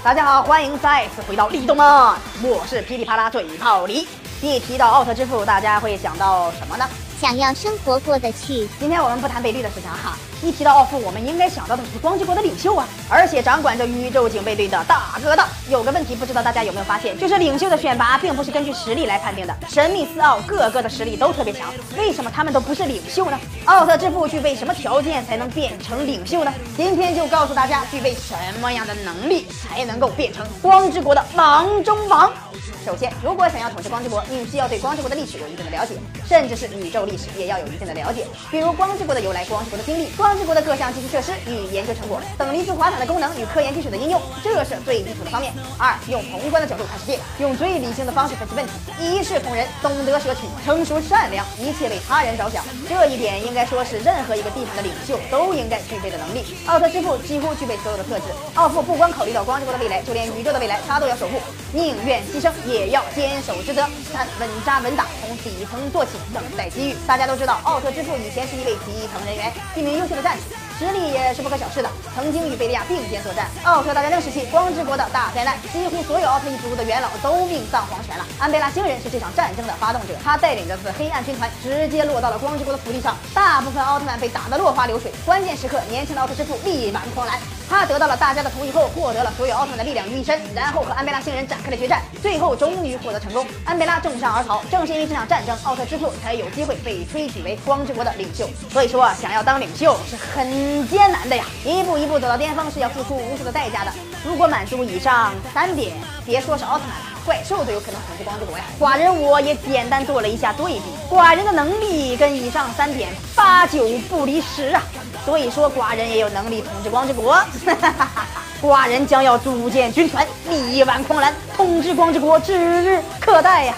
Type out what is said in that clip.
大家好，欢迎再次回到立冬啊，我是噼里啪啦嘴炮李。一提到奥特之父，大家会想到什么呢？想要生活过得去。今天我们不谈北绿的事情哈。一提到奥父，我们应该想到的是光之国的领袖啊，而且掌管着宇宙警备队的大哥大。有个问题，不知道大家有没有发现，就是领袖的选拔并不是根据实力来判定的。神秘四奥个个的实力都特别强，为什么他们都不是领袖呢？奥特之父具备什么条件才能变成领袖呢？今天就告诉大家，具备什么样的能力才能够变成光之国的王中王。首先，如果想要统治光之国，你需要对光之国的历史有一定的了解，甚至是宇宙历史也要有一定的了解，比如光之国的由来、光之国的经历、光之国的各项基础设施与研究成果、等离子滑塔的功能与科研技术的应用，这是最基础的方面。二，用宏观的角度看世界，用最理性的方式分析问题，一视同仁，懂得舍取，成熟善良，一切为他人着想。这一点应该说是任何一个地方的领袖都应该具备的能力。奥特之父几乎具备所有的特质。奥父不光考虑到光之国的未来，就连宇宙的未来他都要守护，宁愿牺牲。也要坚守职责，三稳扎稳打，从底层做起，等待机遇。大家都知道，奥特之父以前是一位基层人员，一名优秀的战士。实力也是不可小视的，曾经与贝利亚并肩作战。奥特大战争时期，光之国的大灾难，几乎所有奥特一族的元老都命丧黄泉了。安贝拉星人是这场战争的发动者，他带领着自黑暗军团直接落到了光之国的土地上，大部分奥特曼被打得落花流水。关键时刻，年轻的奥特之父力挽狂澜，他得到了大家的同意后，获得了所有奥特曼的力量于一身，然后和安培拉星人展开了决战，最后终于获得成功。安培拉重伤而逃，正是因为这场战争，奥特之父才有机会被推举为光之国的领袖。所以说，想要当领袖是很。很艰难的呀，一步一步走到巅峰是要付出无数的代价的。如果满足以上三点，别说是奥特曼了，怪兽都有可能统治光之国呀。寡人我也简单做了一下对比，寡人的能力跟以上三点八九不离十啊。所以说，寡人也有能力统治光之国。哈哈哈哈寡人将要组建军团，力挽狂澜，统治光之国指日可待呀。